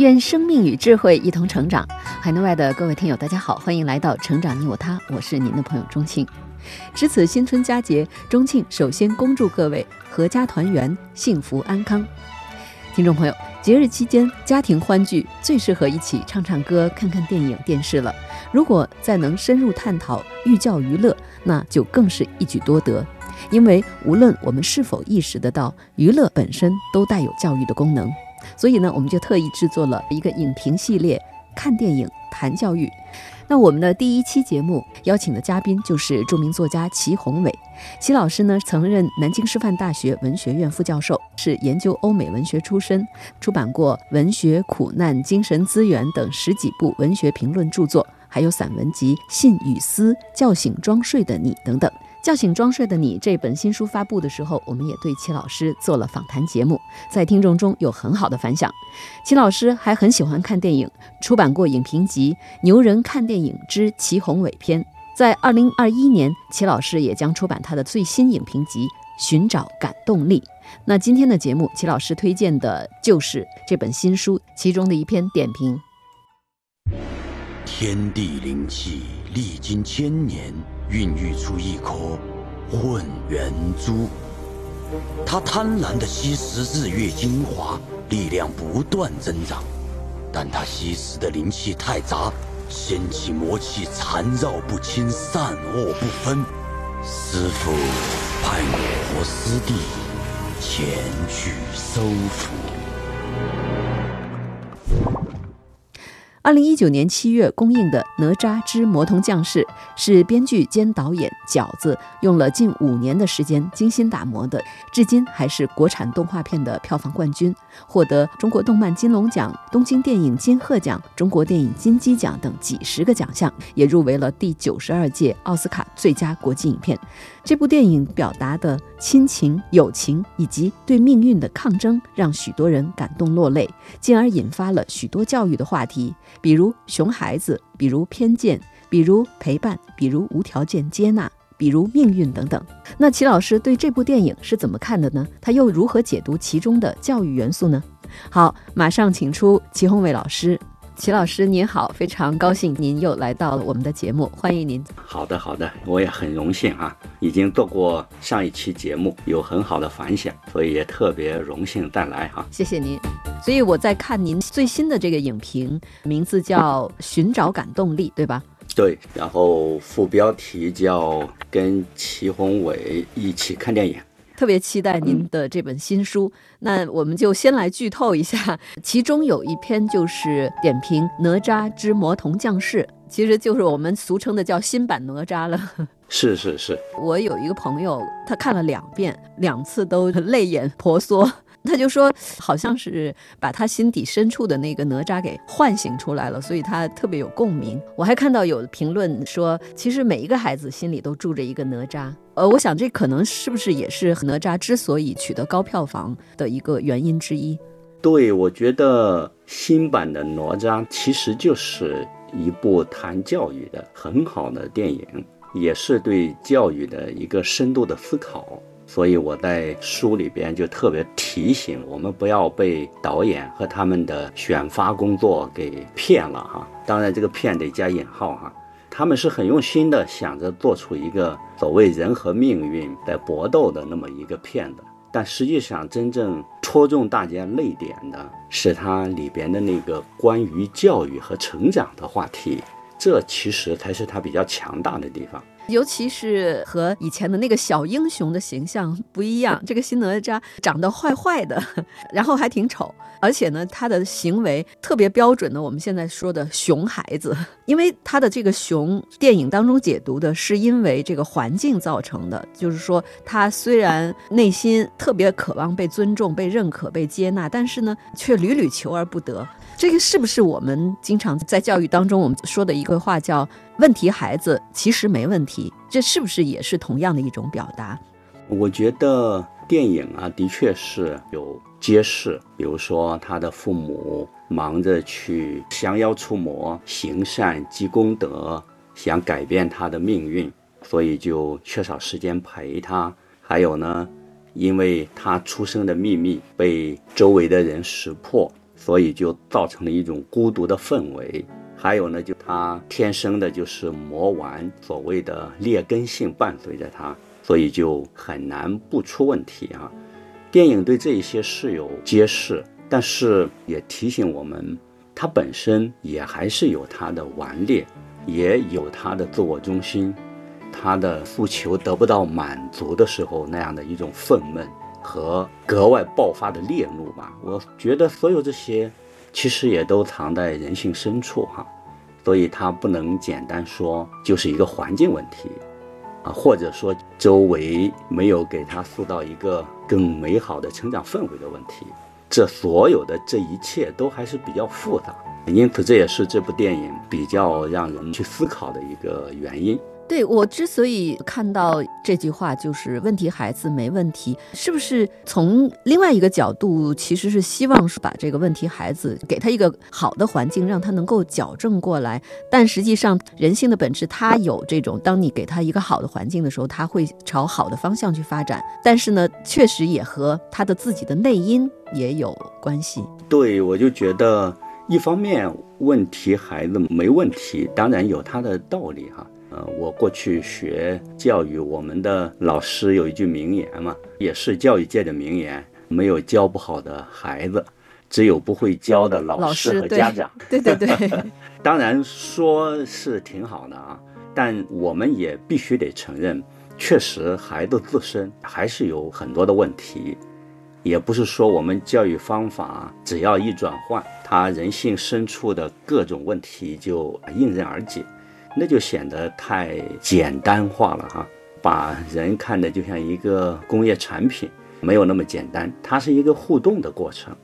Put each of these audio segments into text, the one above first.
愿生命与智慧一同成长。海内外的各位听友，大家好，欢迎来到《成长你我他》，我是您的朋友钟庆。值此新春佳节，钟庆首先恭祝各位阖家团圆、幸福安康。听众朋友，节日期间家庭欢聚最适合一起唱唱歌、看看电影、电视了。如果再能深入探讨寓教于乐，那就更是一举多得。因为无论我们是否意识得到，娱乐本身都带有教育的功能。所以呢，我们就特意制作了一个影评系列，看电影谈教育。那我们的第一期节目邀请的嘉宾就是著名作家齐宏伟。齐老师呢，曾任南京师范大学文学院副教授，是研究欧美文学出身，出版过《文学苦难精神资源》等十几部文学评论著作，还有散文集《信与思》《叫醒装睡的你》等等。叫醒装睡的你这本新书发布的时候，我们也对齐老师做了访谈节目，在听众中有很好的反响。齐老师还很喜欢看电影，出版过影评集《牛人看电影之齐宏伟篇》。在二零二一年，齐老师也将出版他的最新影评集《寻找感动力》。那今天的节目，齐老师推荐的就是这本新书其中的一篇点评：天地灵气，历经千年。孕育出一颗混元珠，它贪婪地吸食日月精华，力量不断增长。但它吸食的灵气太杂，仙气魔气缠绕不清，善恶不分。师傅派我和师弟前去收服。二零一九年七月公映的《哪吒之魔童降世》是编剧兼导演饺子用了近五年的时间精心打磨的，至今还是国产动画片的票房冠军，获得中国动漫金龙奖、东京电影金鹤奖、中国电影金鸡奖等几十个奖项，也入围了第九十二届奥斯卡最佳国际影片。这部电影表达的亲情、友情以及对命运的抗争，让许多人感动落泪，进而引发了许多教育的话题，比如熊孩子，比如偏见，比如陪伴，比如无条件接纳，比如命运等等。那齐老师对这部电影是怎么看的呢？他又如何解读其中的教育元素呢？好，马上请出齐宏伟老师。齐老师您好，非常高兴您又来到了我们的节目，欢迎您。好的，好的，我也很荣幸啊，已经做过上一期节目，有很好的反响，所以也特别荣幸再来哈。谢谢您。所以我在看您最新的这个影评，名字叫《寻找感动力》，对吧？对，然后副标题叫“跟齐宏伟一起看电影”。特别期待您的这本新书，那我们就先来剧透一下，其中有一篇就是点评《哪吒之魔童降世》，其实就是我们俗称的叫新版哪吒了。是是是，我有一个朋友，他看了两遍，两次都 泪眼婆娑。他就说，好像是把他心底深处的那个哪吒给唤醒出来了，所以他特别有共鸣。我还看到有评论说，其实每一个孩子心里都住着一个哪吒。呃，我想这可能是不是也是哪吒之所以取得高票房的一个原因之一？对，我觉得新版的哪吒其实就是一部谈教育的很好的电影，也是对教育的一个深度的思考。所以我在书里边就特别提醒我们，不要被导演和他们的选发工作给骗了哈。当然，这个“骗”得加引号哈。他们是很用心的，想着做出一个所谓人和命运在搏斗的那么一个片子，但实际上真正戳中大家泪点的是它里边的那个关于教育和成长的话题，这其实才是它比较强大的地方。尤其是和以前的那个小英雄的形象不一样，这个新哪吒长得坏坏的，然后还挺丑，而且呢，他的行为特别标准的，我们现在说的熊孩子，因为他的这个熊，电影当中解读的是因为这个环境造成的，就是说他虽然内心特别渴望被尊重、被认可、被接纳，但是呢，却屡屡求而不得。这个是不是我们经常在教育当中我们说的一个话叫“问题孩子其实没问题”？这是不是也是同样的一种表达？我觉得电影啊，的确是有揭示，比如说他的父母忙着去降妖除魔、行善积功德，想改变他的命运，所以就缺少时间陪他。还有呢，因为他出生的秘密被周围的人识破。所以就造成了一种孤独的氛围，还有呢，就他天生的就是魔丸，所谓的劣根性伴随着他，所以就很难不出问题啊。电影对这一些是有揭示，但是也提醒我们，他本身也还是有他的顽劣，也有他的自我中心，他的诉求得不到满足的时候那样的一种愤懑。和格外爆发的烈怒吧，我觉得所有这些，其实也都藏在人性深处哈，所以它不能简单说就是一个环境问题，啊，或者说周围没有给他塑造一个更美好的成长氛围的问题，这所有的这一切都还是比较复杂，因此这也是这部电影比较让人去思考的一个原因。对我之所以看到这句话，就是问题孩子没问题，是不是从另外一个角度，其实是希望是把这个问题孩子给他一个好的环境，让他能够矫正过来。但实际上，人性的本质，他有这种，当你给他一个好的环境的时候，他会朝好的方向去发展。但是呢，确实也和他的自己的内因也有关系。对，我就觉得一方面问题孩子没问题，当然有他的道理哈。呃，我过去学教育，我们的老师有一句名言嘛，也是教育界的名言：没有教不好的孩子，只有不会教的老师和家长。对 对对，当然说是挺好的啊，但我们也必须得承认，确实孩子自身还是有很多的问题，也不是说我们教育方法只要一转换，他人性深处的各种问题就迎刃而解。那就显得太简单化了哈，把人看的就像一个工业产品，没有那么简单。它是一个互动的过程，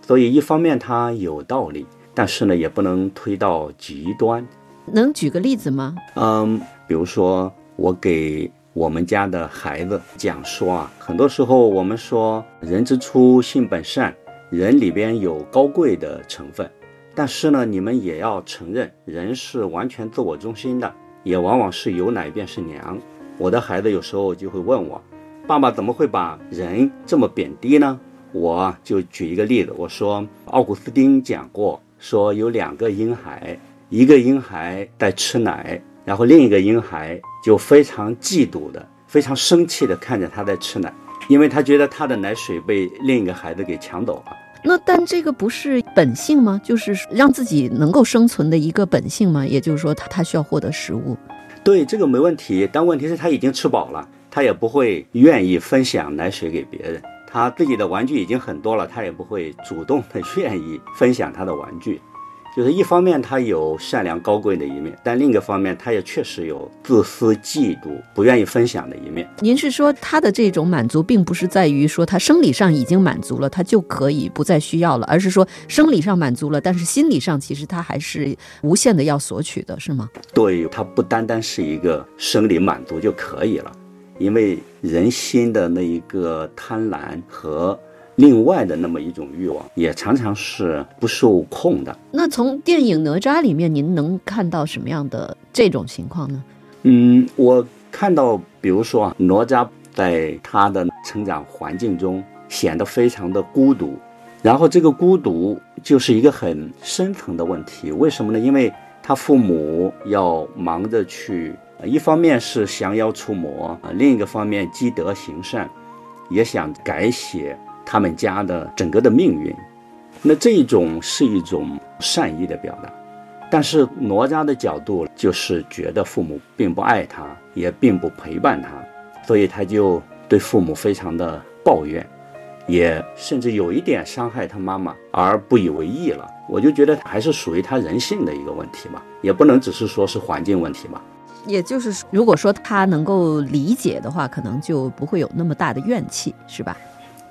所以一方面它有道理，但是呢也不能推到极端。能举个例子吗？嗯，比如说我给我们家的孩子讲说啊，很多时候我们说人之初性本善，人里边有高贵的成分。但是呢，你们也要承认，人是完全自我中心的，也往往是有奶便是娘。我的孩子有时候就会问我，爸爸怎么会把人这么贬低呢？我就举一个例子，我说奥古斯丁讲过，说有两个婴孩，一个婴孩在吃奶，然后另一个婴孩就非常嫉妒的、非常生气的看着他在吃奶，因为他觉得他的奶水被另一个孩子给抢走了。那但这个不是本性吗？就是让自己能够生存的一个本性吗？也就是说，他他需要获得食物。对，这个没问题。但问题是，他已经吃饱了，他也不会愿意分享奶水给别人。他自己的玩具已经很多了，他也不会主动的 愿意分享他的玩具。就是一方面他有善良高贵的一面，但另一个方面他也确实有自私、嫉妒、不愿意分享的一面。您是说他的这种满足，并不是在于说他生理上已经满足了，他就可以不再需要了，而是说生理上满足了，但是心理上其实他还是无限的要索取的，是吗？对，他不单单是一个生理满足就可以了，因为人心的那一个贪婪和。另外的那么一种欲望，也常常是不受控的。那从电影《哪吒》里面，您能看到什么样的这种情况呢？嗯，我看到，比如说啊，哪吒在他的成长环境中显得非常的孤独，然后这个孤独就是一个很深层的问题。为什么呢？因为他父母要忙着去，一方面是降妖除魔啊，另一个方面积德行善，也想改写。他们家的整个的命运，那这一种是一种善意的表达，但是哪吒的角度就是觉得父母并不爱他，也并不陪伴他，所以他就对父母非常的抱怨，也甚至有一点伤害他妈妈而不以为意了。我就觉得还是属于他人性的一个问题吧，也不能只是说是环境问题吧。也就是如果说他能够理解的话，可能就不会有那么大的怨气，是吧？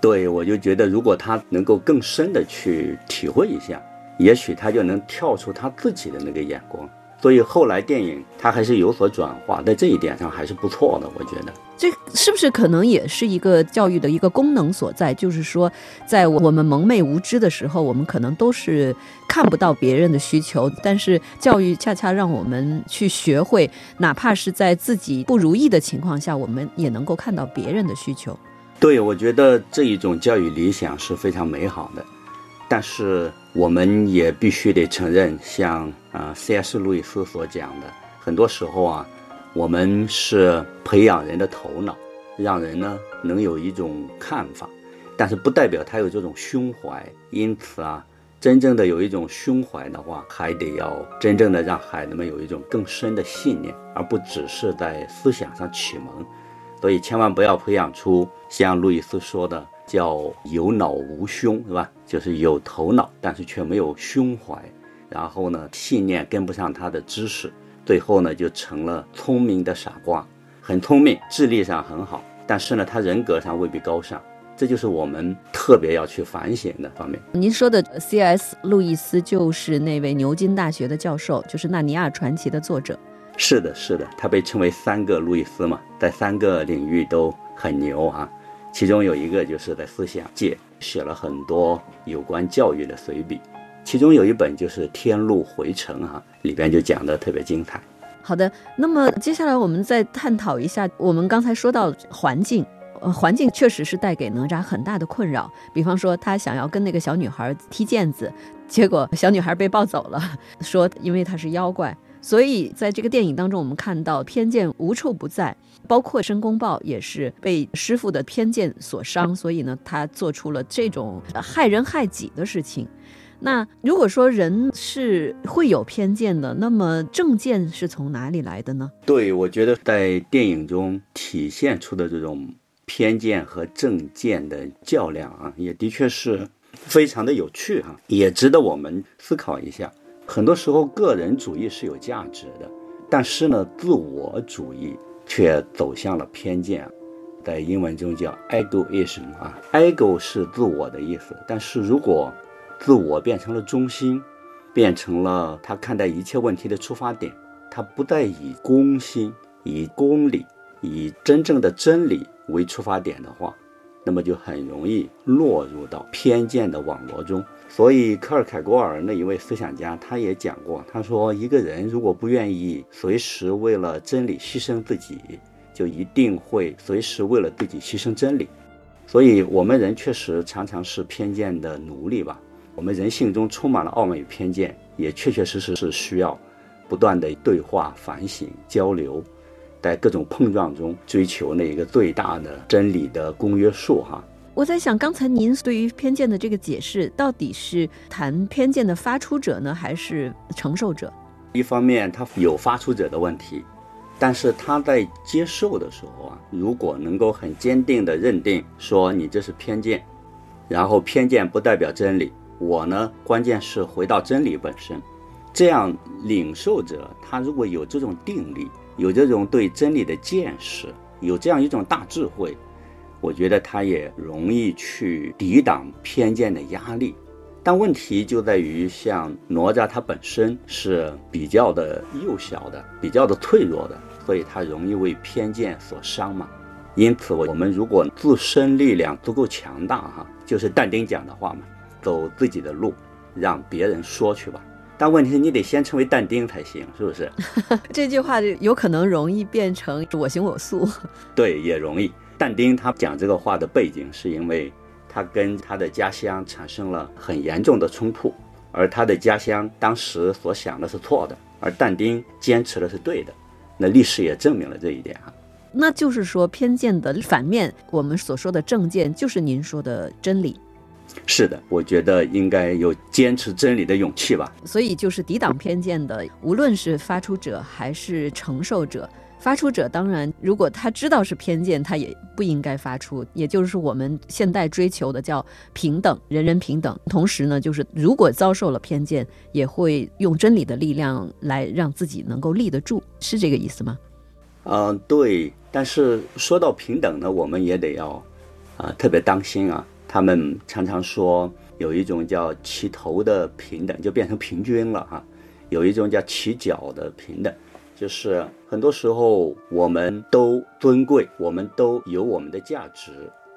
对，我就觉得如果他能够更深的去体会一下，也许他就能跳出他自己的那个眼光。所以后来电影它还是有所转化，在这一点上还是不错的，我觉得。这是不是可能也是一个教育的一个功能所在？就是说，在我们蒙昧无知的时候，我们可能都是看不到别人的需求，但是教育恰恰让我们去学会，哪怕是在自己不如意的情况下，我们也能够看到别人的需求。对，我觉得这一种教育理想是非常美好的，但是我们也必须得承认，像啊，C.S. 路易斯所讲的，很多时候啊。我们是培养人的头脑，让人呢能有一种看法，但是不代表他有这种胸怀。因此啊，真正的有一种胸怀的话，还得要真正的让孩子们有一种更深的信念，而不只是在思想上启蒙。所以千万不要培养出像路易斯说的叫有脑无胸，是吧？就是有头脑，但是却没有胸怀，然后呢，信念跟不上他的知识。最后呢，就成了聪明的傻瓜，很聪明，智力上很好，但是呢，他人格上未必高尚，这就是我们特别要去反省的方面。您说的 C.S. 路易斯就是那位牛津大学的教授，就是《纳尼亚传奇》的作者。是的，是的，他被称为三个路易斯嘛，在三个领域都很牛啊。其中有一个就是在思想界写了很多有关教育的随笔。其中有一本就是《天路回程》哈，里边就讲的特别精彩。好的，那么接下来我们再探讨一下，我们刚才说到环境，呃，环境确实是带给哪吒很大的困扰。比方说，他想要跟那个小女孩踢毽子，结果小女孩被抱走了，说因为她是妖怪。所以在这个电影当中，我们看到偏见无处不在，包括申公豹也是被师傅的偏见所伤，所以呢，他做出了这种害人害己的事情。那如果说人是会有偏见的，那么正见是从哪里来的呢？对，我觉得在电影中体现出的这种偏见和正见的较量啊，也的确是非常的有趣哈，也值得我们思考一下。很多时候，个人主义是有价值的，但是呢，自我主义却走向了偏见，在英文中叫 egoism 啊，ego 是自我的意思，但是如果自我变成了中心，变成了他看待一切问题的出发点。他不再以公心、以公理、以真正的真理为出发点的话，那么就很容易落入到偏见的网络中。所以，科尔凯郭尔那一位思想家他也讲过，他说：一个人如果不愿意随时为了真理牺牲自己，就一定会随时为了自己牺牲真理。所以，我们人确实常常是偏见的奴隶吧。我们人性中充满了傲慢与偏见，也确确实实是需要不断的对话、反省、交流，在各种碰撞中追求那一个最大的真理的公约数。哈，我在想，刚才您对于偏见的这个解释，到底是谈偏见的发出者呢，还是承受者？一方面，他有发出者的问题，但是他在接受的时候啊，如果能够很坚定的认定说你这是偏见，然后偏见不代表真理。我呢，关键是回到真理本身，这样领受者他如果有这种定力，有这种对真理的见识，有这样一种大智慧，我觉得他也容易去抵挡偏见的压力。但问题就在于，像哪吒他本身是比较的幼小的，比较的脆弱的，所以他容易为偏见所伤嘛。因此，我们如果自身力量足够强大，哈，就是但丁讲的话嘛。走自己的路，让别人说去吧。但问题是你得先成为但丁才行，是不是？这句话有可能容易变成我行我素。对，也容易。但丁他讲这个话的背景，是因为他跟他的家乡产生了很严重的冲突，而他的家乡当时所想的是错的，而但丁坚持的是对的。那历史也证明了这一点啊。那就是说，偏见的反面，我们所说的正见，就是您说的真理。是的，我觉得应该有坚持真理的勇气吧。所以就是抵挡偏见的，无论是发出者还是承受者。发出者当然，如果他知道是偏见，他也不应该发出。也就是我们现代追求的叫平等，人人平等。同时呢，就是如果遭受了偏见，也会用真理的力量来让自己能够立得住，是这个意思吗？嗯，对。但是说到平等呢，我们也得要啊特别当心啊。他们常常说有一种叫齐头的平等，就变成平均了哈；有一种叫齐脚的平等。就是很多时候，我们都尊贵，我们都有我们的价值，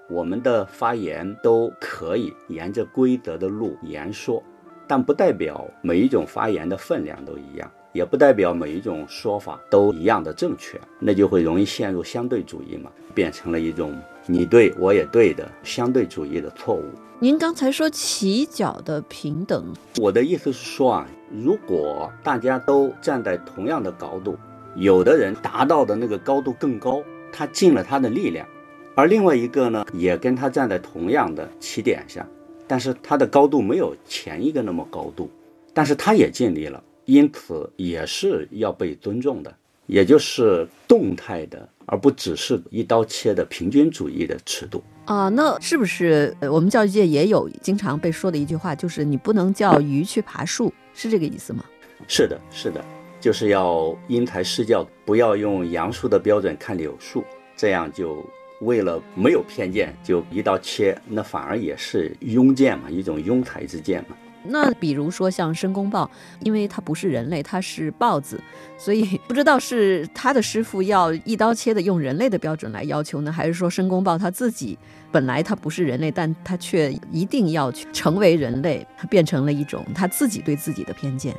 我们的发言都可以沿着规则的路言说，但不代表每一种发言的分量都一样，也不代表每一种说法都一样的正确，那就会容易陷入相对主义嘛，变成了一种你对我也对的相对主义的错误。您刚才说起脚的平等，我的意思是说啊。如果大家都站在同样的高度，有的人达到的那个高度更高，他尽了他的力量，而另外一个呢，也跟他站在同样的起点上，但是他的高度没有前一个那么高度，但是他也尽力了，因此也是要被尊重的，也就是动态的，而不只是一刀切的平均主义的尺度。啊，那是不是我们教育界也有经常被说的一句话，就是你不能叫鱼去爬树，是这个意思吗？是的，是的，就是要因材施教，不要用杨树的标准看柳树，这样就为了没有偏见就一刀切，那反而也是庸见嘛，一种庸才之见嘛。那比如说像申公豹，因为他不是人类，他是豹子，所以 不知道是他的师傅要一刀切的用人类的标准来要求呢，还是说申公豹他自己本来他不是人类，但他却一定要去成为人类，他变成了一种他自己对自己的偏见。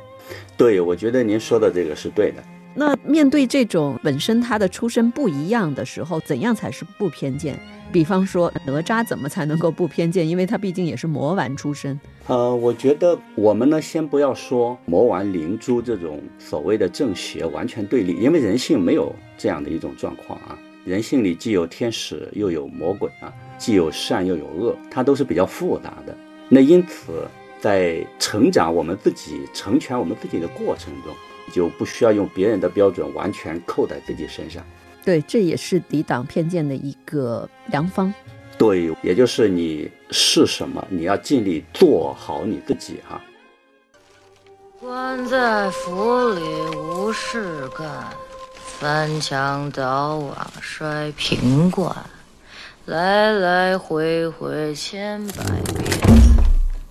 对，我觉得您说的这个是对的。那面对这种本身他的出身不一样的时候，怎样才是不偏见？比方说哪吒怎么才能够不偏见？因为他毕竟也是魔丸出身。呃，我觉得我们呢，先不要说魔丸灵珠这种所谓的正邪完全对立，因为人性没有这样的一种状况啊。人性里既有天使又有魔鬼啊，既有善又有恶，它都是比较复杂的。那因此，在成长我们自己、成全我们自己的过程中，就不需要用别人的标准完全扣在自己身上。对，这也是抵挡偏见的一个良方。对，也就是你是什么，你要尽力做好你自己哈。关在府里无事干，翻墙倒瓦摔瓶罐，来来回回千百遍，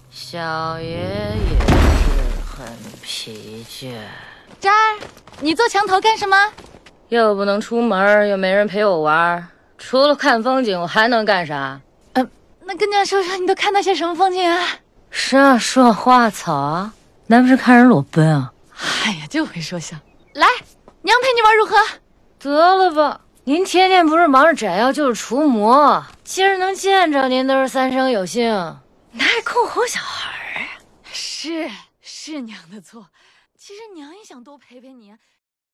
小爷也是很疲倦。渣儿，你坐墙头干什么？又不能出门，又没人陪我玩，除了看风景，我还能干啥？嗯，那跟娘说说，你都看到些什么风景啊？沙树花草啊，难不是看人裸奔啊？哎呀，就会说笑。来，娘陪你玩如何？得了吧，您天天不是忙着斩妖就是除魔，今儿能见着您都是三生有幸，哪还空哄小孩啊？是是娘的错，其实娘也想多陪陪你。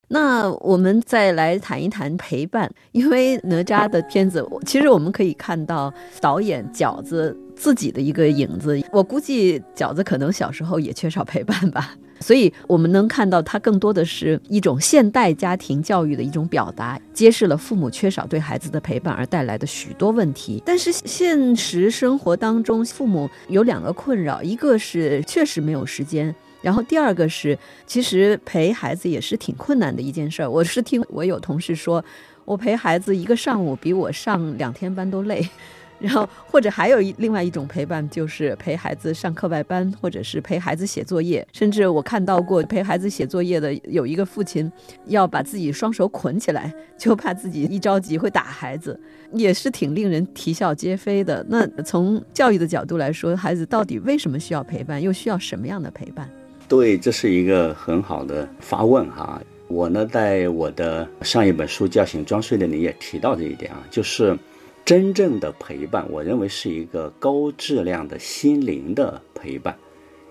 那我们再来谈一谈陪伴，因为哪吒的片子，其实我们可以看到导演饺子自己的一个影子。我估计饺子可能小时候也缺少陪伴吧，所以我们能看到他更多的是一种现代家庭教育的一种表达，揭示了父母缺少对孩子的陪伴而带来的许多问题。但是现实生活当中，父母有两个困扰，一个是确实没有时间。然后第二个是，其实陪孩子也是挺困难的一件事儿。我是听我有同事说，我陪孩子一个上午比我上两天班都累。然后或者还有一另外一种陪伴，就是陪孩子上课外班，或者是陪孩子写作业。甚至我看到过陪孩子写作业的，有一个父亲要把自己双手捆起来，就怕自己一着急会打孩子，也是挺令人啼笑皆非的。那从教育的角度来说，孩子到底为什么需要陪伴，又需要什么样的陪伴？对，这是一个很好的发问哈。我呢，在我的上一本书《叫醒装睡的你》也提到这一点啊，就是真正的陪伴，我认为是一个高质量的心灵的陪伴，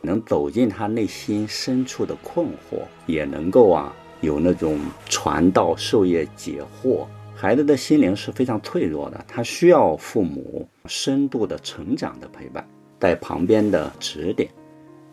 能走进他内心深处的困惑，也能够啊有那种传道授业解惑。孩子的心灵是非常脆弱的，他需要父母深度的成长的陪伴。在旁边的指点。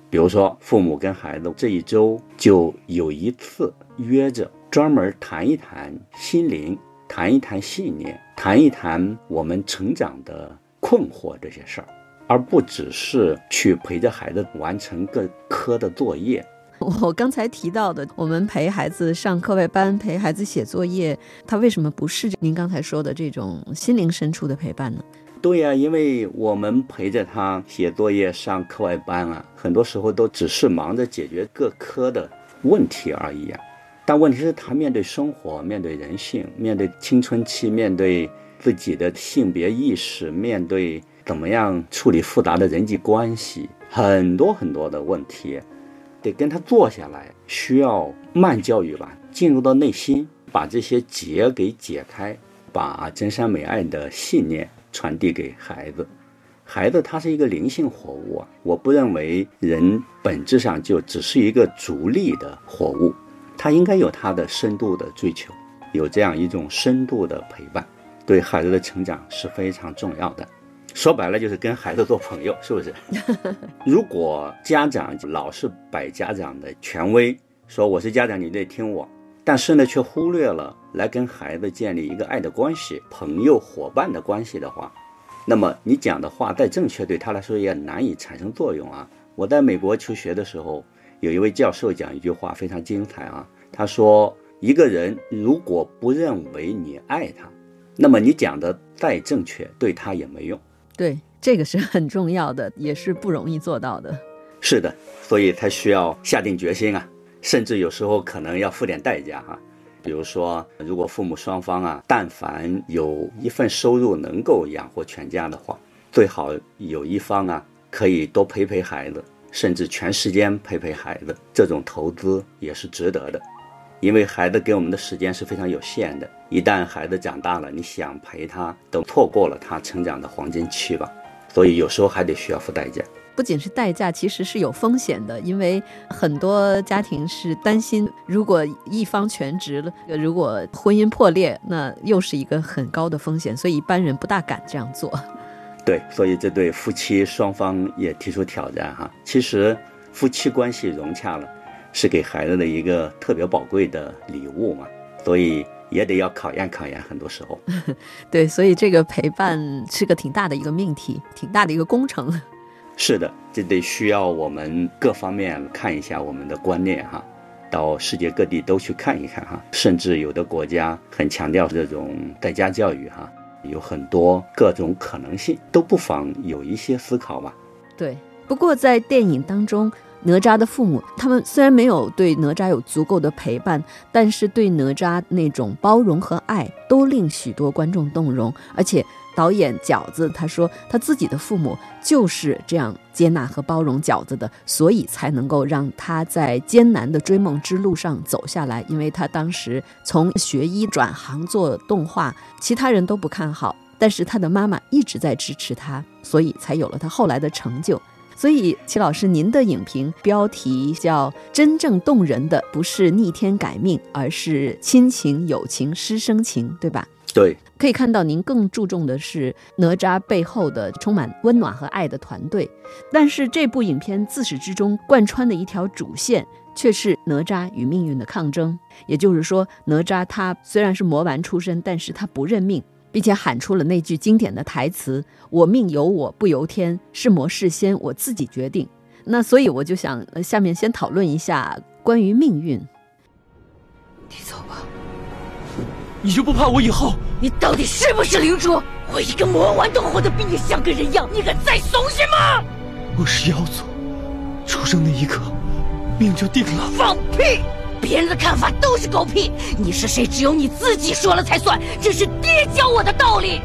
比如说，父母跟孩子这一周就有一次约着专门谈一谈心灵，谈一谈信念，谈一谈我们成长的困惑这些事儿，而不只是去陪着孩子完成各科的作业。我刚才提到的，我们陪孩子上课外班，陪孩子写作业，他为什么不是您刚才说的这种心灵深处的陪伴呢？对呀，因为我们陪着他写作业、上课外班啊，很多时候都只是忙着解决各科的问题而已啊。但问题是，他面对生活、面对人性、面对青春期、面对自己的性别意识、面对怎么样处理复杂的人际关系，很多很多的问题，得跟他坐下来，需要慢教育吧，进入到内心，把这些结给解开，把真善美爱的信念。传递给孩子，孩子他是一个灵性活物啊！我不认为人本质上就只是一个逐利的活物，他应该有他的深度的追求，有这样一种深度的陪伴，对孩子的成长是非常重要的。说白了就是跟孩子做朋友，是不是？如果家长老是摆家长的权威，说我是家长，你得听我。但是呢，却忽略了来跟孩子建立一个爱的关系、朋友、伙伴的关系的话，那么你讲的话再正确，对他来说也难以产生作用啊。我在美国求学的时候，有一位教授讲一句话非常精彩啊。他说：“一个人如果不认为你爱他，那么你讲的再正确，对他也没用。”对，这个是很重要的，也是不容易做到的。是的，所以才需要下定决心啊。甚至有时候可能要付点代价哈，比如说，如果父母双方啊，但凡有一份收入能够养活全家的话，最好有一方啊可以多陪陪孩子，甚至全时间陪陪孩子，这种投资也是值得的，因为孩子给我们的时间是非常有限的，一旦孩子长大了，你想陪他都错过了他成长的黄金期吧，所以有时候还得需要付代价。不仅是代价，其实是有风险的，因为很多家庭是担心，如果一方全职了，如果婚姻破裂，那又是一个很高的风险，所以一般人不大敢这样做。对，所以这对夫妻双方也提出挑战哈。其实夫妻关系融洽了，是给孩子的一个特别宝贵的礼物嘛，所以也得要考验考验。很多时候，对，所以这个陪伴是个挺大的一个命题，挺大的一个工程。是的，这得需要我们各方面看一下我们的观念哈，到世界各地都去看一看哈，甚至有的国家很强调这种在家教育哈，有很多各种可能性，都不妨有一些思考吧。对，不过在电影当中，哪吒的父母他们虽然没有对哪吒有足够的陪伴，但是对哪吒那种包容和爱，都令许多观众动容，而且。导演饺子他说，他自己的父母就是这样接纳和包容饺子的，所以才能够让他在艰难的追梦之路上走下来。因为他当时从学医转行做动画，其他人都不看好，但是他的妈妈一直在支持他，所以才有了他后来的成就。所以，齐老师，您的影评标题叫“真正动人的不是逆天改命，而是亲情、友情、师生情”，对吧？对。可以看到，您更注重的是哪吒背后的充满温暖和爱的团队，但是这部影片自始至终贯穿的一条主线却是哪吒与命运的抗争。也就是说，哪吒他虽然是魔丸出身，但是他不认命，并且喊出了那句经典的台词：“我命由我不由天，是魔是仙我自己决定。”那所以我就想，下面先讨论一下关于命运。你走吧。你就不怕我以后？你到底是不是灵珠？我一个魔丸都活得比你像个人样，你敢再怂些吗？我是妖族，出生那一刻，命就定了。放屁！别人的看法都是狗屁。你是谁？只有你自己说了才算。这是爹教我的道理。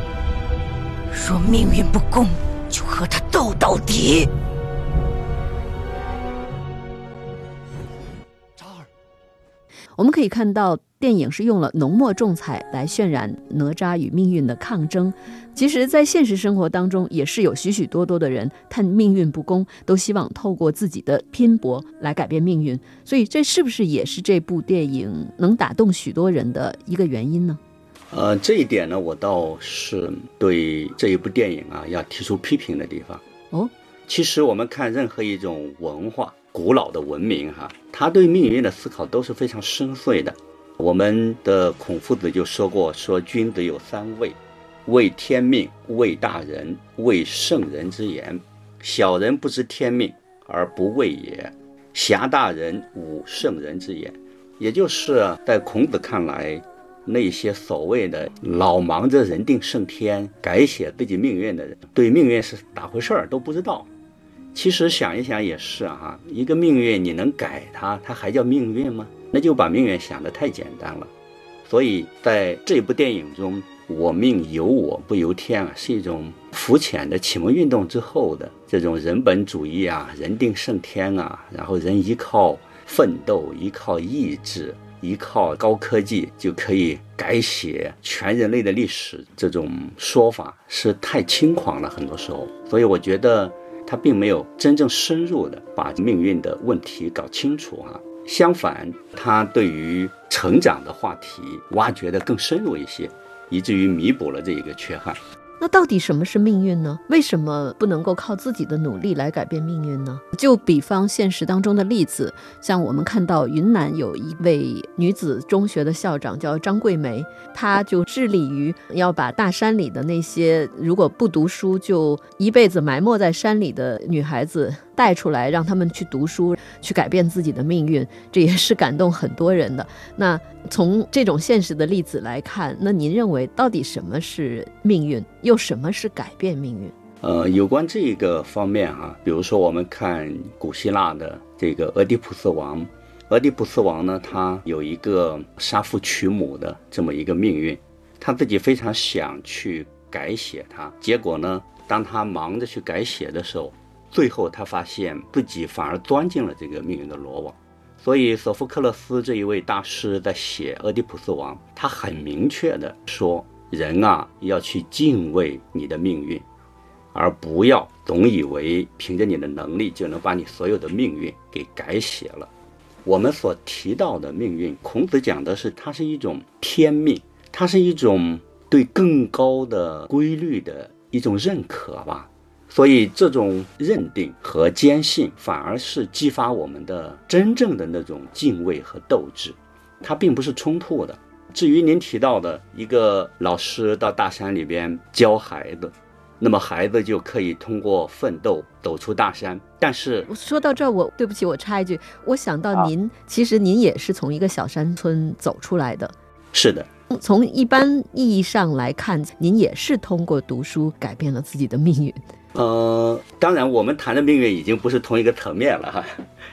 若命运不公，就和他斗到底。我们可以看到。电影是用了浓墨重彩来渲染哪吒与命运的抗争。其实，在现实生活当中，也是有许许多多的人叹命运不公，都希望透过自己的拼搏来改变命运。所以，这是不是也是这部电影能打动许多人的一个原因呢？呃，这一点呢，我倒是对这一部电影啊要提出批评的地方。哦，其实我们看任何一种文化，古老的文明哈，他对命运的思考都是非常深邃的。我们的孔夫子就说过，说君子有三畏：畏天命，畏大人，畏圣人之言。小人不知天命而不畏也，侠大人无圣人之言。也就是在孔子看来，那些所谓的老忙着人定胜天、改写自己命运的人，对命运是咋回事儿都不知道。其实想一想也是哈，一个命运你能改它，它还叫命运吗？那就把命运想得太简单了。所以在这部电影中，“我命由我不由天”啊，是一种浮浅的启蒙运动之后的这种人本主义啊，人定胜天啊，然后人依靠奋斗、依靠意志、依靠高科技就可以改写全人类的历史，这种说法是太轻狂了。很多时候，所以我觉得。他并没有真正深入的把命运的问题搞清楚啊，相反，他对于成长的话题挖掘的更深入一些，以至于弥补了这一个缺憾。那到底什么是命运呢？为什么不能够靠自己的努力来改变命运呢？就比方现实当中的例子，像我们看到云南有一位女子中学的校长叫张桂梅，她就致力于要把大山里的那些如果不读书就一辈子埋没在山里的女孩子。带出来，让他们去读书，去改变自己的命运，这也是感动很多人的。那从这种现实的例子来看，那您认为到底什么是命运，又什么是改变命运？呃，有关这个方面哈，比如说我们看古希腊的这个俄狄浦斯王，俄狄浦斯王呢，他有一个杀父娶母的这么一个命运，他自己非常想去改写它，结果呢，当他忙着去改写的时候。最后，他发现自己反而钻进了这个命运的罗网，所以索福克勒斯这一位大师在写《俄狄浦斯王》，他很明确的说：人啊，要去敬畏你的命运，而不要总以为凭着你的能力就能把你所有的命运给改写了。我们所提到的命运，孔子讲的是它是一种天命，它是一种对更高的规律的一种认可吧。所以，这种认定和坚信反而是激发我们的真正的那种敬畏和斗志，它并不是冲突的。至于您提到的一个老师到大山里边教孩子，那么孩子就可以通过奋斗走出大山。但是说到这儿，我对不起，我插一句，我想到您，其实您也是从一个小山村走出来的。是的，从一般意义上来看，您也是通过读书改变了自己的命运。呃，当然，我们谈的命运已经不是同一个层面了哈。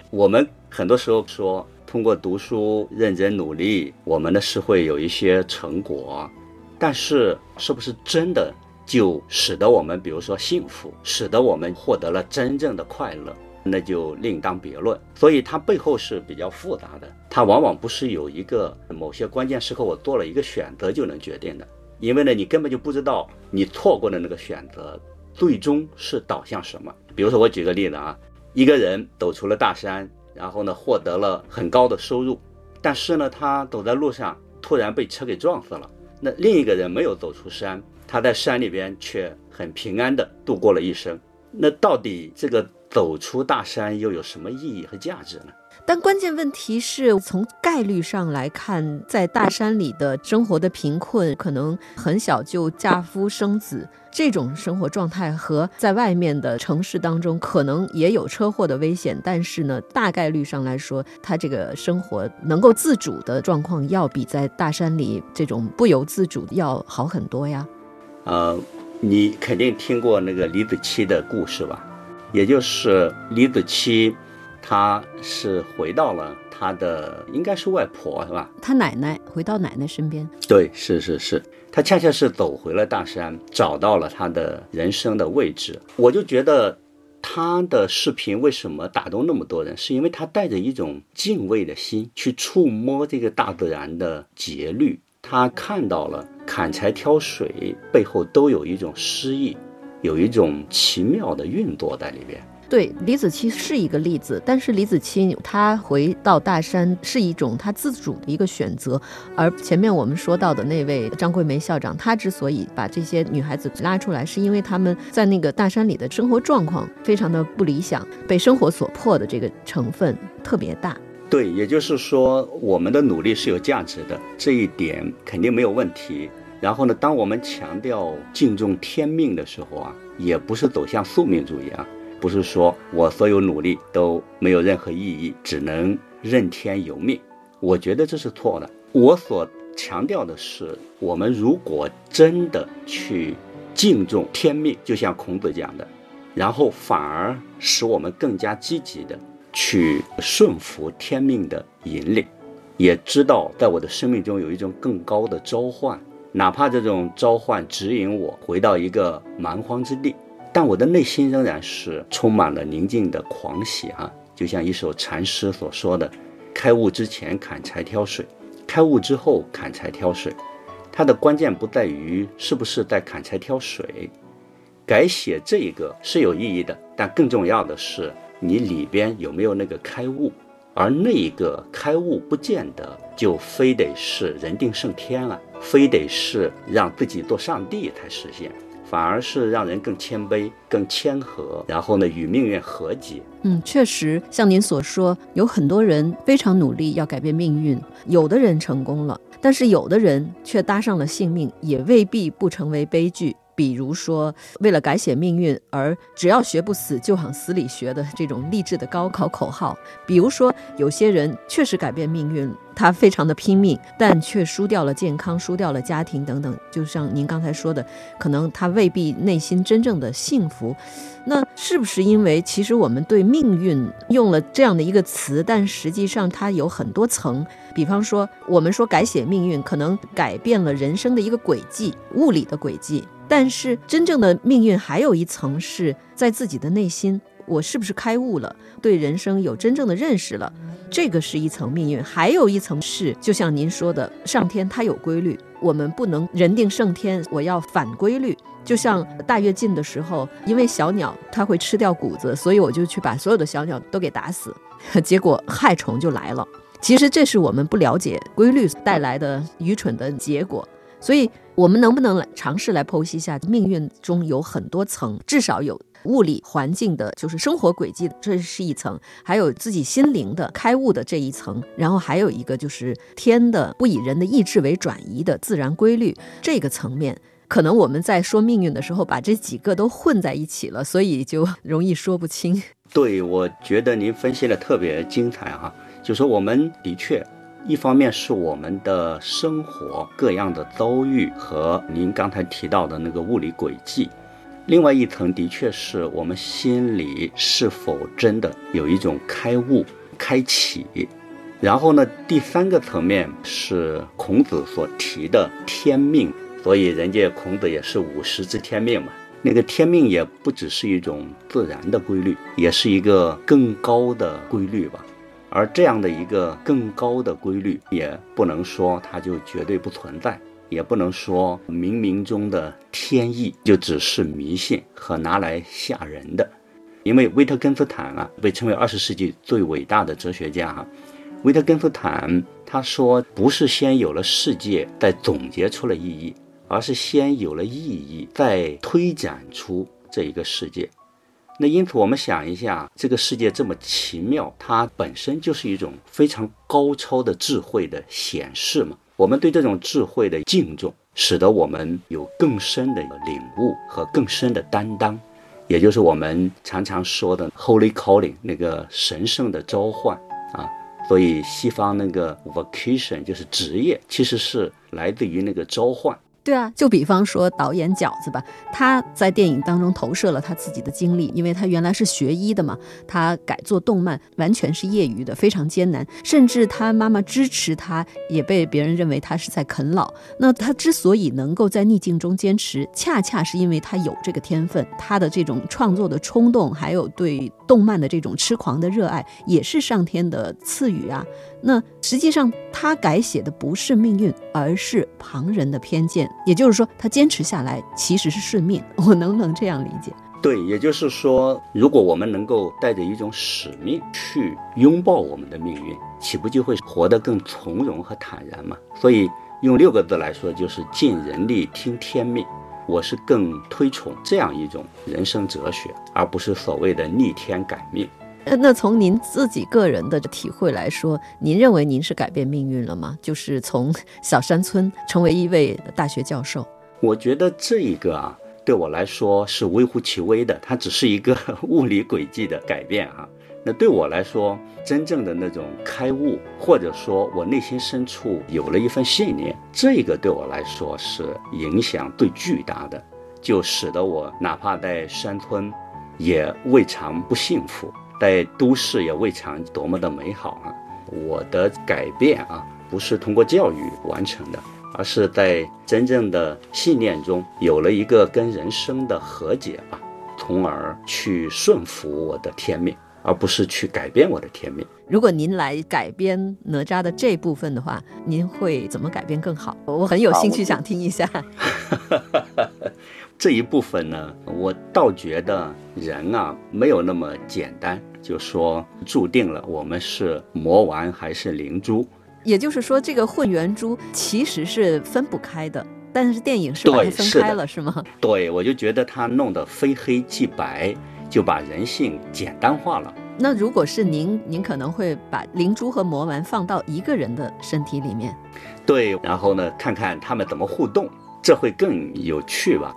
我们很多时候说，通过读书、认真努力，我们的是会有一些成果，但是是不是真的就使得我们，比如说幸福，使得我们获得了真正的快乐，那就另当别论。所以它背后是比较复杂的，它往往不是有一个某些关键时刻我做了一个选择就能决定的，因为呢，你根本就不知道你错过的那个选择。最终是导向什么？比如说，我举个例子啊，一个人走出了大山，然后呢，获得了很高的收入，但是呢，他走在路上突然被车给撞死了。那另一个人没有走出山，他在山里边却很平安的度过了一生。那到底这个走出大山又有什么意义和价值呢？但关键问题是从概率上来看，在大山里的生活的贫困，可能很小就嫁夫生子。这种生活状态和在外面的城市当中可能也有车祸的危险，但是呢，大概率上来说，他这个生活能够自主的状况，要比在大山里这种不由自主要好很多呀。呃，你肯定听过那个李子柒的故事吧？也就是李子柒，他是回到了他的应该是外婆是吧？他奶奶回到奶奶身边。对，是是是。他恰恰是走回了大山，找到了他的人生的位置。我就觉得，他的视频为什么打动那么多人，是因为他带着一种敬畏的心去触摸这个大自然的节律。他看到了砍柴挑水背后都有一种诗意，有一种奇妙的运作在里边。对，李子柒是一个例子，但是李子柒她回到大山是一种她自主的一个选择，而前面我们说到的那位张桂梅校长，她之所以把这些女孩子拉出来，是因为他们在那个大山里的生活状况非常的不理想，被生活所迫的这个成分特别大。对，也就是说，我们的努力是有价值的，这一点肯定没有问题。然后呢，当我们强调敬重天命的时候啊，也不是走向宿命主义啊。不是说我所有努力都没有任何意义，只能任天由命。我觉得这是错的。我所强调的是，我们如果真的去敬重天命，就像孔子讲的，然后反而使我们更加积极的去顺服天命的引领，也知道在我的生命中有一种更高的召唤，哪怕这种召唤指引我回到一个蛮荒之地。但我的内心仍然是充满了宁静的狂喜哈，就像一首禅诗所说的：“开悟之前砍柴挑水，开悟之后砍柴挑水。”它的关键不在于是不是在砍柴挑水，改写这一个是有意义的，但更重要的是你里边有没有那个开悟，而那一个开悟不见得就非得是人定胜天了，非得是让自己做上帝才实现。反而是让人更谦卑、更谦和，然后呢，与命运和解。嗯，确实，像您所说，有很多人非常努力要改变命运，有的人成功了，但是有的人却搭上了性命，也未必不成为悲剧。比如说，为了改写命运而只要学不死就往死里学的这种励志的高考口号；比如说，有些人确实改变命运，他非常的拼命，但却输掉了健康，输掉了家庭等等。就像您刚才说的，可能他未必内心真正的幸福。那是不是因为其实我们对命运用了这样的一个词，但实际上它有很多层？比方说，我们说改写命运，可能改变了人生的一个轨迹，物理的轨迹。但是真正的命运还有一层是在自己的内心，我是不是开悟了，对人生有真正的认识了，这个是一层命运。还有一层是，就像您说的，上天它有规律，我们不能人定胜天，我要反规律。就像大跃进的时候，因为小鸟它会吃掉谷子，所以我就去把所有的小鸟都给打死，结果害虫就来了。其实这是我们不了解规律带来的愚蠢的结果。所以，我们能不能来尝试来剖析一下命运中有很多层，至少有物理环境的，就是生活轨迹，这是一层；还有自己心灵的开悟的这一层，然后还有一个就是天的不以人的意志为转移的自然规律这个层面。可能我们在说命运的时候，把这几个都混在一起了，所以就容易说不清。对，我觉得您分析的特别精彩哈，就说我们的确。一方面是我们的生活各样的遭遇和您刚才提到的那个物理轨迹，另外一层的确是我们心里是否真的有一种开悟、开启。然后呢，第三个层面是孔子所提的天命，所以人家孔子也是五十知天命嘛。那个天命也不只是一种自然的规律，也是一个更高的规律吧。而这样的一个更高的规律，也不能说它就绝对不存在，也不能说冥冥中的天意就只是迷信和拿来吓人的。因为维特根斯坦啊，被称为二十世纪最伟大的哲学家哈。维特根斯坦他说，不是先有了世界再总结出了意义，而是先有了意义再推展出这一个世界。那因此，我们想一下，这个世界这么奇妙，它本身就是一种非常高超的智慧的显示嘛。我们对这种智慧的敬重，使得我们有更深的领悟和更深的担当，也就是我们常常说的 “Holy Calling” 那个神圣的召唤啊。所以，西方那个 vocation 就是职业，其实是来自于那个召唤。对啊，就比方说导演饺子吧，他在电影当中投射了他自己的经历，因为他原来是学医的嘛，他改做动漫完全是业余的，非常艰难，甚至他妈妈支持他，也被别人认为他是在啃老。那他之所以能够在逆境中坚持，恰恰是因为他有这个天分，他的这种创作的冲动，还有对动漫的这种痴狂的热爱，也是上天的赐予啊。那实际上，他改写的不是命运，而是旁人的偏见。也就是说，他坚持下来其实是顺命。我能不能这样理解？对，也就是说，如果我们能够带着一种使命去拥抱我们的命运，岂不就会活得更从容和坦然吗？所以用六个字来说，就是尽人力听天命。我是更推崇这样一种人生哲学，而不是所谓的逆天改命。呃，那从您自己个人的体会来说，您认为您是改变命运了吗？就是从小山村成为一位大学教授。我觉得这一个啊，对我来说是微乎其微的，它只是一个 物理轨迹的改变啊。那对我来说，真正的那种开悟，或者说我内心深处有了一份信念，这个对我来说是影响最巨大的，就使得我哪怕在山村，也未尝不幸福。在都市也未尝多么的美好啊！我的改变啊，不是通过教育完成的，而是在真正的信念中有了一个跟人生的和解吧，从而去顺服我的天命，而不是去改变我的天命。如果您来改编哪吒的这部分的话，您会怎么改编更好？我很有兴趣想听一下。这一部分呢，我倒觉得人啊没有那么简单。就说注定了我们是魔丸还是灵珠，也就是说这个混元珠其实是分不开的，但是电影是把它分开了，是吗？对，我就觉得他弄得非黑即白，就把人性简单化了。那如果是您，您可能会把灵珠和魔丸放到一个人的身体里面，对，然后呢，看看他们怎么互动。这会更有趣吧？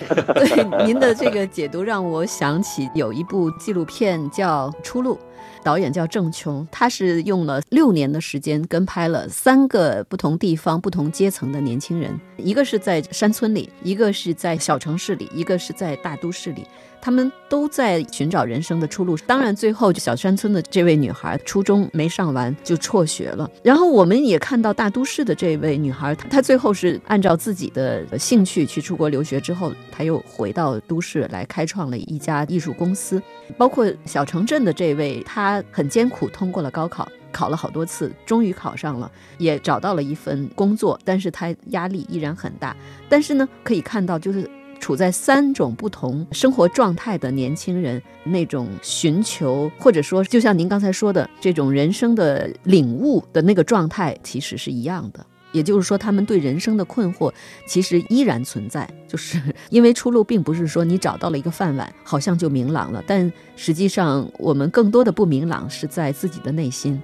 对，您的这个解读让我想起有一部纪录片叫《出路》，导演叫郑琼，他是用了六年的时间跟拍了三个不同地方、不同阶层的年轻人，一个是在山村里，一个是在小城市里，一个是在大都市里。他们都在寻找人生的出路。当然，最后小山村的这位女孩初中没上完就辍学了。然后，我们也看到大都市的这位女孩，她最后是按照自己的兴趣去出国留学，之后她又回到都市来开创了一家艺术公司。包括小城镇的这位，她很艰苦通过了高考，考了好多次，终于考上了，也找到了一份工作，但是她压力依然很大。但是呢，可以看到就是。处在三种不同生活状态的年轻人，那种寻求或者说，就像您刚才说的，这种人生的领悟的那个状态，其实是一样的。也就是说，他们对人生的困惑其实依然存在，就是 因为出路并不是说你找到了一个饭碗，好像就明朗了。但实际上，我们更多的不明朗是在自己的内心。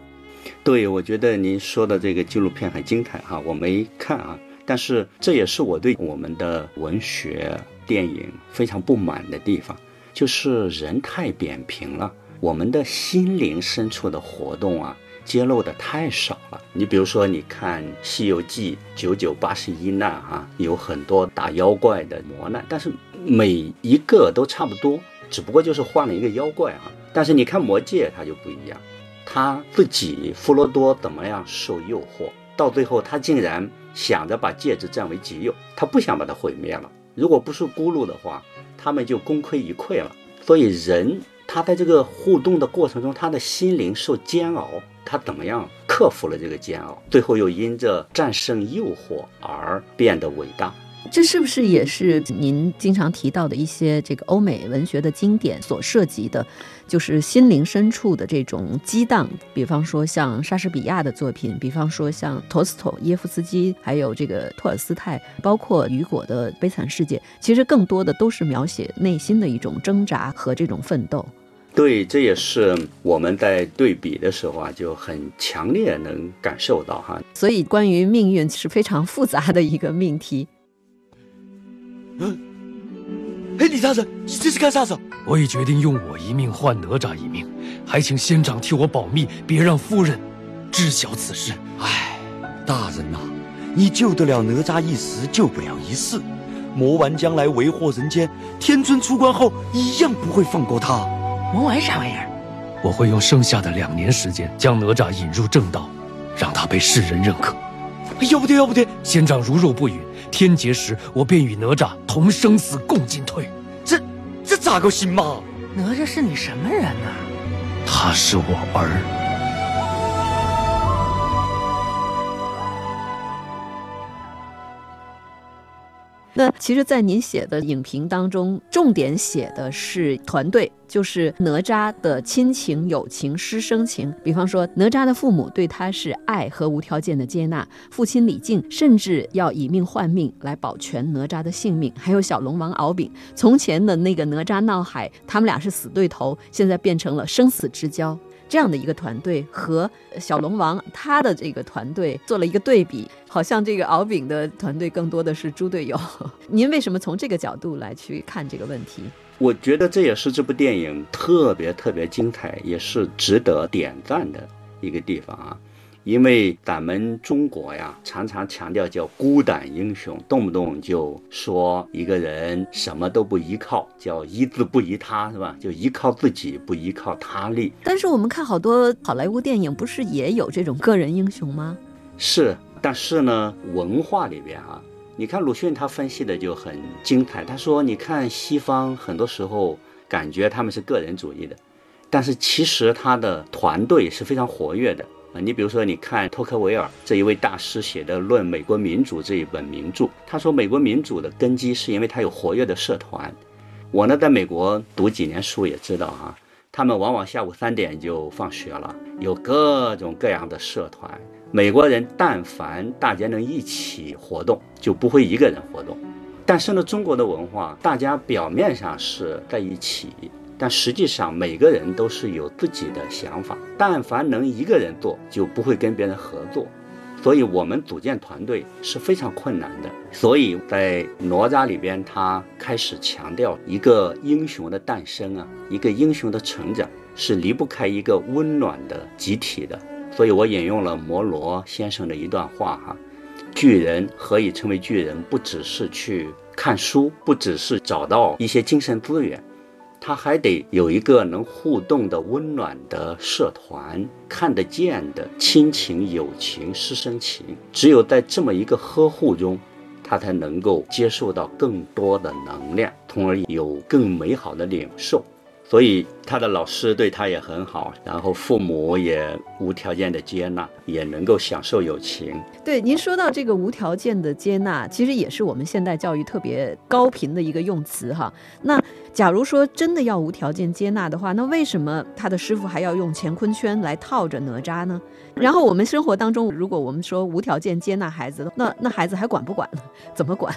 对，我觉得您说的这个纪录片很精彩哈，我没看啊。但是这也是我对我们的文学电影非常不满的地方，就是人太扁平了，我们的心灵深处的活动啊，揭露的太少了。你比如说，你看《西游记》九九八十一难啊，有很多打妖怪的磨难，但是每一个都差不多，只不过就是换了一个妖怪啊。但是你看《魔戒》，它就不一样，他自己弗罗多怎么样受诱惑，到最后他竟然。想着把戒指占为己有，他不想把它毁灭了。如果不是咕噜的话，他们就功亏一篑了。所以人他在这个互动的过程中，他的心灵受煎熬，他怎么样克服了这个煎熬，最后又因着战胜诱惑而变得伟大。这是不是也是您经常提到的一些这个欧美文学的经典所涉及的，就是心灵深处的这种激荡？比方说像莎士比亚的作品，比方说像陀思妥耶夫斯基，还有这个托尔斯泰，包括雨果的《悲惨世界》，其实更多的都是描写内心的一种挣扎和这种奋斗。对，这也是我们在对比的时候啊，就很强烈能感受到哈。所以，关于命运是非常复杂的一个命题。嗯，哎，李大人，你这是干啥子？我已决定用我一命换哪吒一命，还请仙长替我保密，别让夫人知晓此事。哎，大人呐，你救得了哪吒一时，救不了一世。魔丸将来为祸人间，天尊出关后一样不会放过他。魔丸啥玩意儿？我会用剩下的两年时间，将哪吒引入正道，让他被世人认可。要不得，要不得！仙长如若不允。天劫时，我便与哪吒同生死，共进退。这这咋个行嘛？哪吒是你什么人呐？他是我儿。那其实，在您写的影评当中，重点写的是团队，就是哪吒的亲情、友情、师生情。比方说，哪吒的父母对他是爱和无条件的接纳，父亲李靖甚至要以命换命来保全哪吒的性命。还有小龙王敖丙，从前的那个哪吒闹海，他们俩是死对头，现在变成了生死之交。这样的一个团队和小龙王他的这个团队做了一个对比，好像这个敖丙的团队更多的是猪队友。您为什么从这个角度来去看这个问题？我觉得这也是这部电影特别特别精彩，也是值得点赞的一个地方啊。因为咱们中国呀，常常强调叫孤胆英雄，动不动就说一个人什么都不依靠，叫依自不依他，是吧？就依靠自己，不依靠他力。但是我们看好多好莱坞电影，不是也有这种个人英雄吗？是，但是呢，文化里边啊，你看鲁迅他分析的就很精彩。他说，你看西方很多时候感觉他们是个人主义的，但是其实他的团队是非常活跃的。啊，你比如说，你看托克维尔这一位大师写的《论美国民主》这一本名著，他说美国民主的根基是因为他有活跃的社团。我呢，在美国读几年书也知道哈，他们往往下午三点就放学了，有各种各样的社团。美国人但凡大家能一起活动，就不会一个人活动。但是呢，中国的文化，大家表面上是在一起。但实际上，每个人都是有自己的想法。但凡能一个人做，就不会跟别人合作。所以，我们组建团队是非常困难的。所以在哪吒里边，他开始强调一个英雄的诞生啊，一个英雄的成长是离不开一个温暖的集体的。所以我引用了摩罗先生的一段话哈：巨人何以成为巨人？不只是去看书，不只是找到一些精神资源。他还得有一个能互动的温暖的社团，看得见的亲情、友情、师生情。只有在这么一个呵护中，他才能够接受到更多的能量，从而有更美好的领受。所以他的老师对他也很好，然后父母也无条件的接纳，也能够享受友情。对，您说到这个无条件的接纳，其实也是我们现代教育特别高频的一个用词哈。那假如说真的要无条件接纳的话，那为什么他的师傅还要用乾坤圈来套着哪吒呢？然后我们生活当中，如果我们说无条件接纳孩子，那那孩子还管不管呢？怎么管？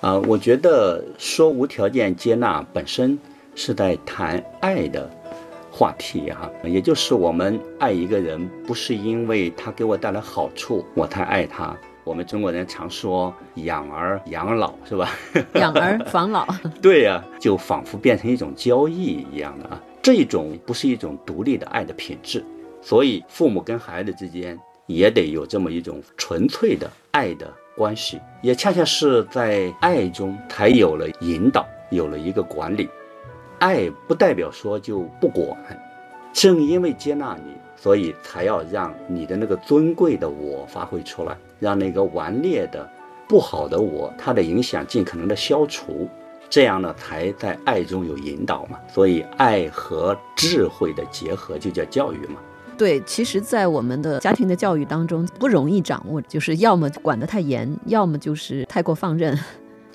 啊，我觉得说无条件接纳本身。是在谈爱的话题哈，也就是我们爱一个人，不是因为他给我带来好处我才爱他。我们中国人常说养儿养老是吧？养儿防老。对呀，就仿佛变成一种交易一样的啊，这种不是一种独立的爱的品质。所以父母跟孩子之间也得有这么一种纯粹的爱的关系，也恰恰是在爱中才有了引导，有了一个管理。爱不代表说就不管，正因为接纳你，所以才要让你的那个尊贵的我发挥出来，让那个顽劣的、不好的我，它的影响尽可能的消除，这样呢，才在爱中有引导嘛。所以，爱和智慧的结合就叫教育嘛。对，其实，在我们的家庭的教育当中，不容易掌握，就是要么管得太严，要么就是太过放任。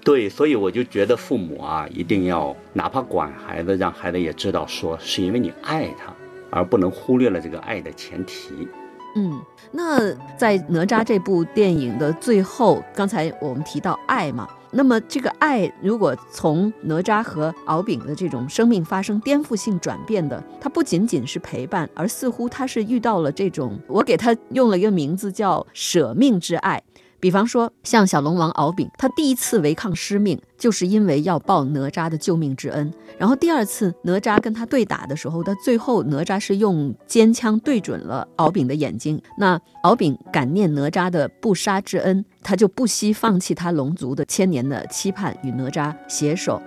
对，所以我就觉得父母啊，一定要哪怕管孩子，让孩子也知道说是因为你爱他，而不能忽略了这个爱的前提。嗯，那在哪吒这部电影的最后，刚才我们提到爱嘛，那么这个爱如果从哪吒和敖丙的这种生命发生颠覆性转变的，它不仅仅是陪伴，而似乎他是遇到了这种，我给他用了一个名字叫舍命之爱。比方说，像小龙王敖丙，他第一次违抗师命，就是因为要报哪吒的救命之恩。然后第二次哪吒跟他对打的时候，他最后哪吒是用尖枪对准了敖丙的眼睛。那敖丙感念哪吒的不杀之恩，他就不惜放弃他龙族的千年的期盼，与哪吒携手。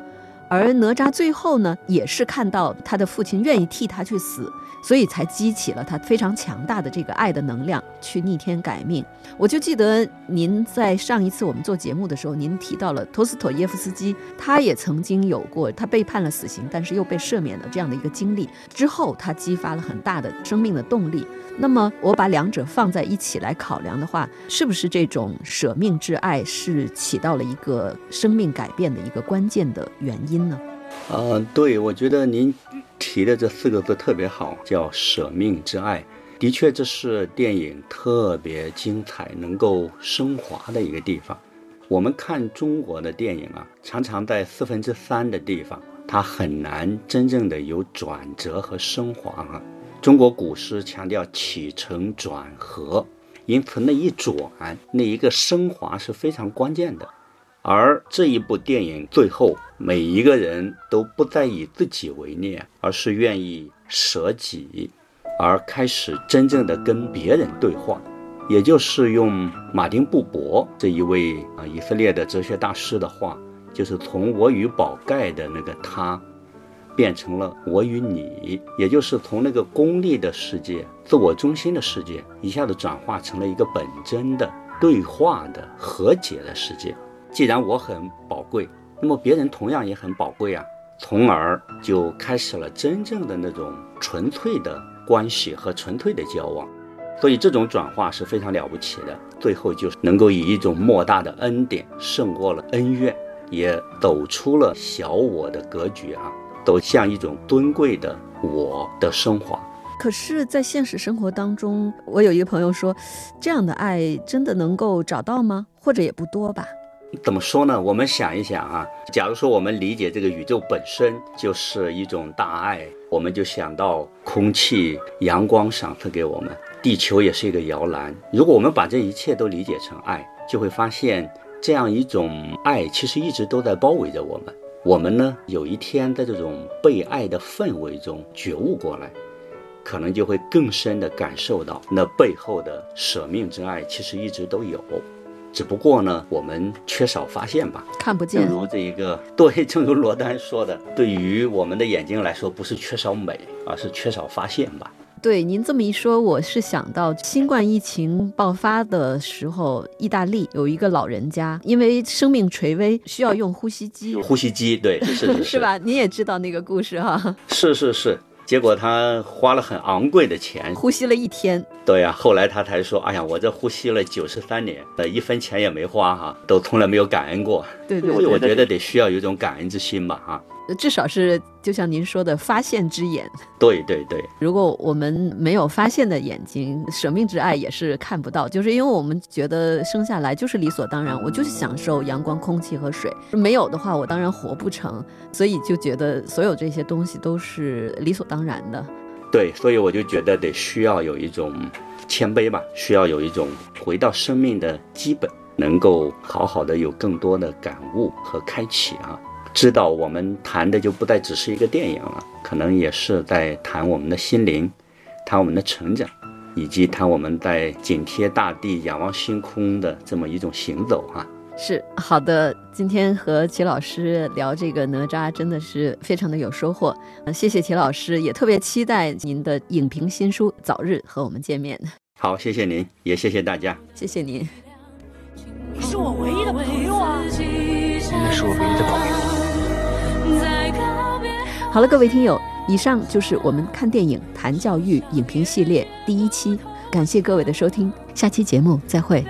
而哪吒最后呢，也是看到他的父亲愿意替他去死。所以才激起了他非常强大的这个爱的能量，去逆天改命。我就记得您在上一次我们做节目的时候，您提到了托斯妥耶夫斯基，他也曾经有过他被判了死刑，但是又被赦免的这样的一个经历。之后，他激发了很大的生命的动力。那么，我把两者放在一起来考量的话，是不是这种舍命之爱是起到了一个生命改变的一个关键的原因呢？嗯，对，我觉得您提的这四个字特别好，叫舍命之爱。的确，这是电影特别精彩、能够升华的一个地方。我们看中国的电影啊，常常在四分之三的地方，它很难真正的有转折和升华啊。中国古诗强调起承转合，因此那一转，那一个升华是非常关键的。而这一部电影最后，每一个人都不再以自己为念，而是愿意舍己，而开始真正的跟别人对话。也就是用马丁布伯这一位啊以色列的哲学大师的话，就是从我与宝盖的那个他，变成了我与你，也就是从那个功利的世界、自我中心的世界，一下子转化成了一个本真的对话的和解的世界。既然我很宝贵，那么别人同样也很宝贵啊，从而就开始了真正的那种纯粹的关系和纯粹的交往。所以这种转化是非常了不起的，最后就是能够以一种莫大的恩典胜过了恩怨，也走出了小我的格局啊，走向一种尊贵的我的升华。可是，在现实生活当中，我有一个朋友说，这样的爱真的能够找到吗？或者也不多吧？怎么说呢？我们想一想啊，假如说我们理解这个宇宙本身就是一种大爱，我们就想到空气、阳光赏赐给我们，地球也是一个摇篮。如果我们把这一切都理解成爱，就会发现这样一种爱其实一直都在包围着我们。我们呢，有一天在这种被爱的氛围中觉悟过来，可能就会更深地感受到那背后的舍命之爱，其实一直都有。只不过呢，我们缺少发现吧，看不见。正如这一个，对，正如罗丹说的，对于我们的眼睛来说，不是缺少美，而是缺少发现吧。对，您这么一说，我是想到新冠疫情爆发的时候，意大利有一个老人家，因为生命垂危，需要用呼吸机。呼吸机，对，是是 是吧？您也知道那个故事哈。是是是。结果他花了很昂贵的钱，呼吸了一天。对呀，后来他才说：“哎呀，我这呼吸了九十三年，呃，一分钱也没花哈，都从来没有感恩过。”对对，所以我觉得得需要有一种感恩之心吧，哈。至少是就像您说的发现之眼。对对对，如果我们没有发现的眼睛，舍命之爱也是看不到。就是因为我们觉得生下来就是理所当然，我就是享受阳光、空气和水。没有的话，我当然活不成。所以就觉得所有这些东西都是理所当然的。对，所以我就觉得得需要有一种谦卑吧，需要有一种回到生命的基本，能够好好的有更多的感悟和开启啊。知道我们谈的就不再只是一个电影了，可能也是在谈我们的心灵，谈我们的成长，以及谈我们在紧贴大地、仰望星空的这么一种行走啊。是好的，今天和齐老师聊这个哪吒，真的是非常的有收获。谢谢齐老师，也特别期待您的影评新书早日和我们见面。好，谢谢您，也谢谢大家，谢谢您。你是我唯一的朋友啊！你是我唯一的朋友。好了，各位听友，以上就是我们看电影谈教育影评系列第一期，感谢各位的收听，下期节目再会。